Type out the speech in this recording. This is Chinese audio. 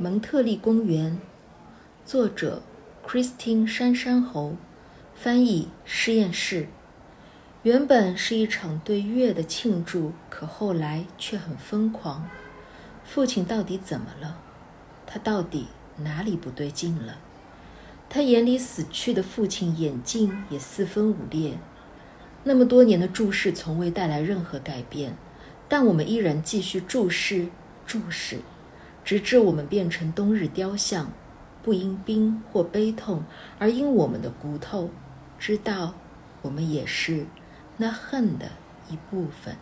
蒙特利公园，作者 Christine 山山猴，翻译实验室。原本是一场对月的庆祝，可后来却很疯狂。父亲到底怎么了？他到底哪里不对劲了？他眼里死去的父亲眼睛也四分五裂。那么多年的注视从未带来任何改变，但我们依然继续注视、注视。直至我们变成冬日雕像，不因冰或悲痛，而因我们的骨头，知道我们也是那恨的一部分。